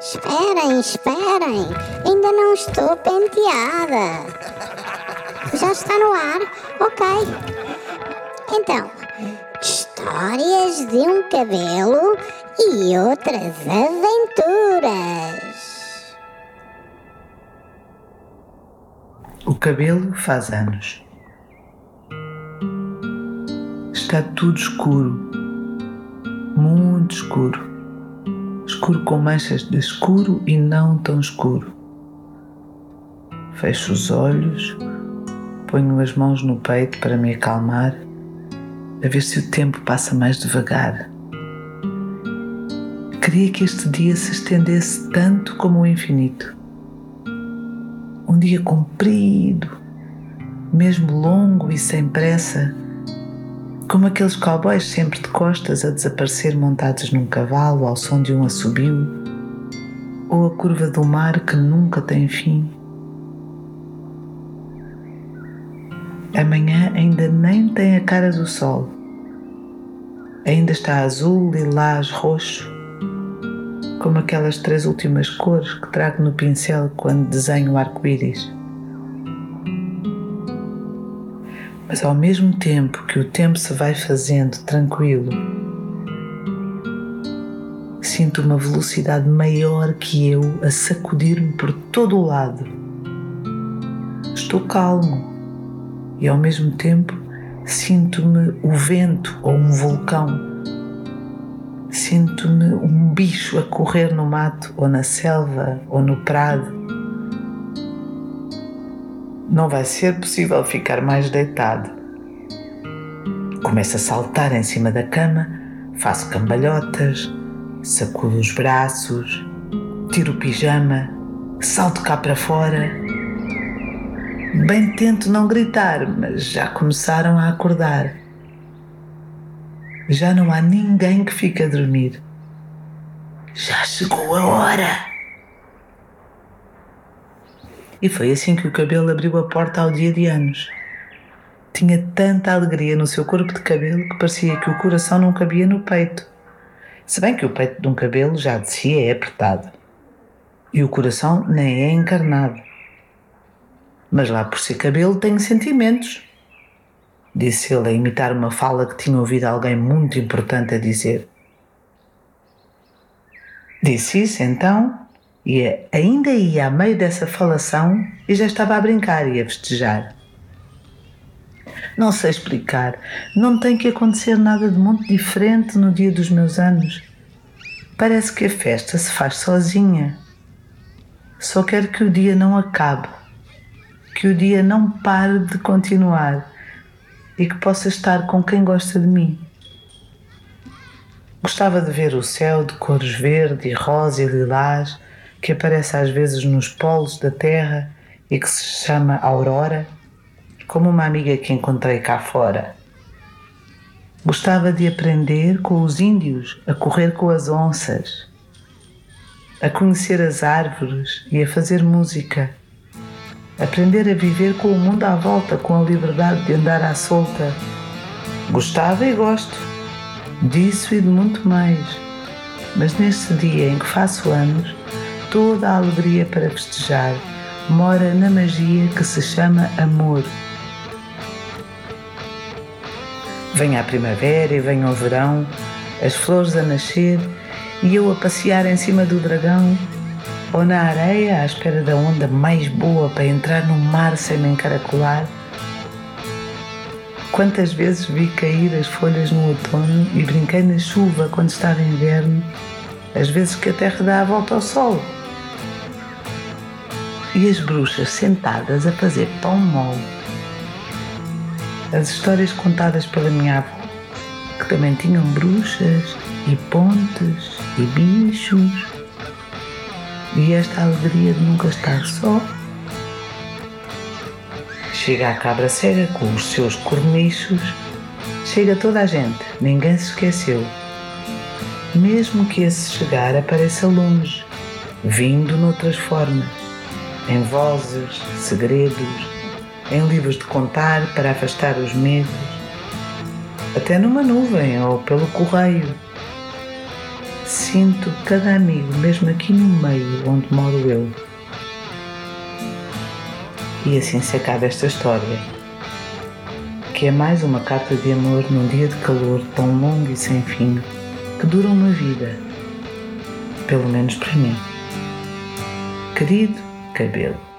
Esperem, esperem, ainda não estou penteada. Já está no ar? Ok. Então, histórias de um cabelo e outras aventuras. O cabelo faz anos. Está tudo escuro, muito escuro escuro com manchas de escuro e não tão escuro. Fecho os olhos, ponho as mãos no peito para me acalmar, a ver se o tempo passa mais devagar. Queria que este dia se estendesse tanto como o infinito. Um dia comprido, mesmo longo e sem pressa como aqueles cowboys sempre de costas a desaparecer montados num cavalo ao som de um assobio, ou a curva do mar que nunca tem fim. Amanhã ainda nem tem a cara do sol. Ainda está azul, lilás, roxo, como aquelas três últimas cores que trago no pincel quando desenho o arco-íris. Mas ao mesmo tempo que o tempo se vai fazendo tranquilo, sinto uma velocidade maior que eu a sacudir-me por todo o lado. Estou calmo e ao mesmo tempo sinto-me o vento ou um vulcão. Sinto-me um bicho a correr no mato ou na selva ou no prado não vai ser possível ficar mais deitado. Começo a saltar em cima da cama, faço cambalhotas, sacudo os braços, tiro o pijama, salto cá para fora. Bem tento não gritar, mas já começaram a acordar. Já não há ninguém que fique a dormir. Já chegou a hora! E foi assim que o cabelo abriu a porta ao dia de anos. Tinha tanta alegria no seu corpo de cabelo que parecia que o coração não cabia no peito. Se bem que o peito de um cabelo já de si é apertado. E o coração nem é encarnado. Mas lá por ser cabelo tem sentimentos. Disse ele a imitar uma fala que tinha ouvido alguém muito importante a dizer. Disse isso então e ainda ia a meio dessa falação e já estava a brincar e a festejar. Não sei explicar, não tem que acontecer nada de muito diferente no dia dos meus anos. Parece que a festa se faz sozinha. Só quero que o dia não acabe, que o dia não pare de continuar e que possa estar com quem gosta de mim. Gostava de ver o céu de cores verde e rosa e lilás que aparece às vezes nos polos da Terra e que se chama Aurora, como uma amiga que encontrei cá fora. Gostava de aprender com os índios a correr com as onças, a conhecer as árvores e a fazer música, aprender a viver com o mundo à volta com a liberdade de andar à solta. Gostava e gosto disso e de muito mais, mas neste dia em que faço anos, toda a alegria para festejar mora na magia que se chama amor. Venha a primavera e venha o verão, as flores a nascer e eu a passear em cima do dragão ou na areia à espera da onda mais boa para entrar no mar sem me encaracolar. Quantas vezes vi cair as folhas no outono e brinquei na chuva quando estava inverno, às vezes que a terra dá a volta ao sol e as bruxas sentadas a fazer pão mole. As histórias contadas pela minha avó, que também tinham bruxas e pontes e bichos, e esta alegria de nunca estar só. Chega a cabra cega com os seus cornichos, chega toda a gente, ninguém se esqueceu. Mesmo que esse chegar apareça longe, vindo noutras formas em vozes, segredos, em livros de contar para afastar os medos, até numa nuvem ou pelo correio. Sinto cada amigo, mesmo aqui no meio onde moro eu. E assim se acaba esta história, que é mais uma carta de amor num dia de calor tão longo e sem fim, que dura uma vida, pelo menos para mim. Querido cabelo.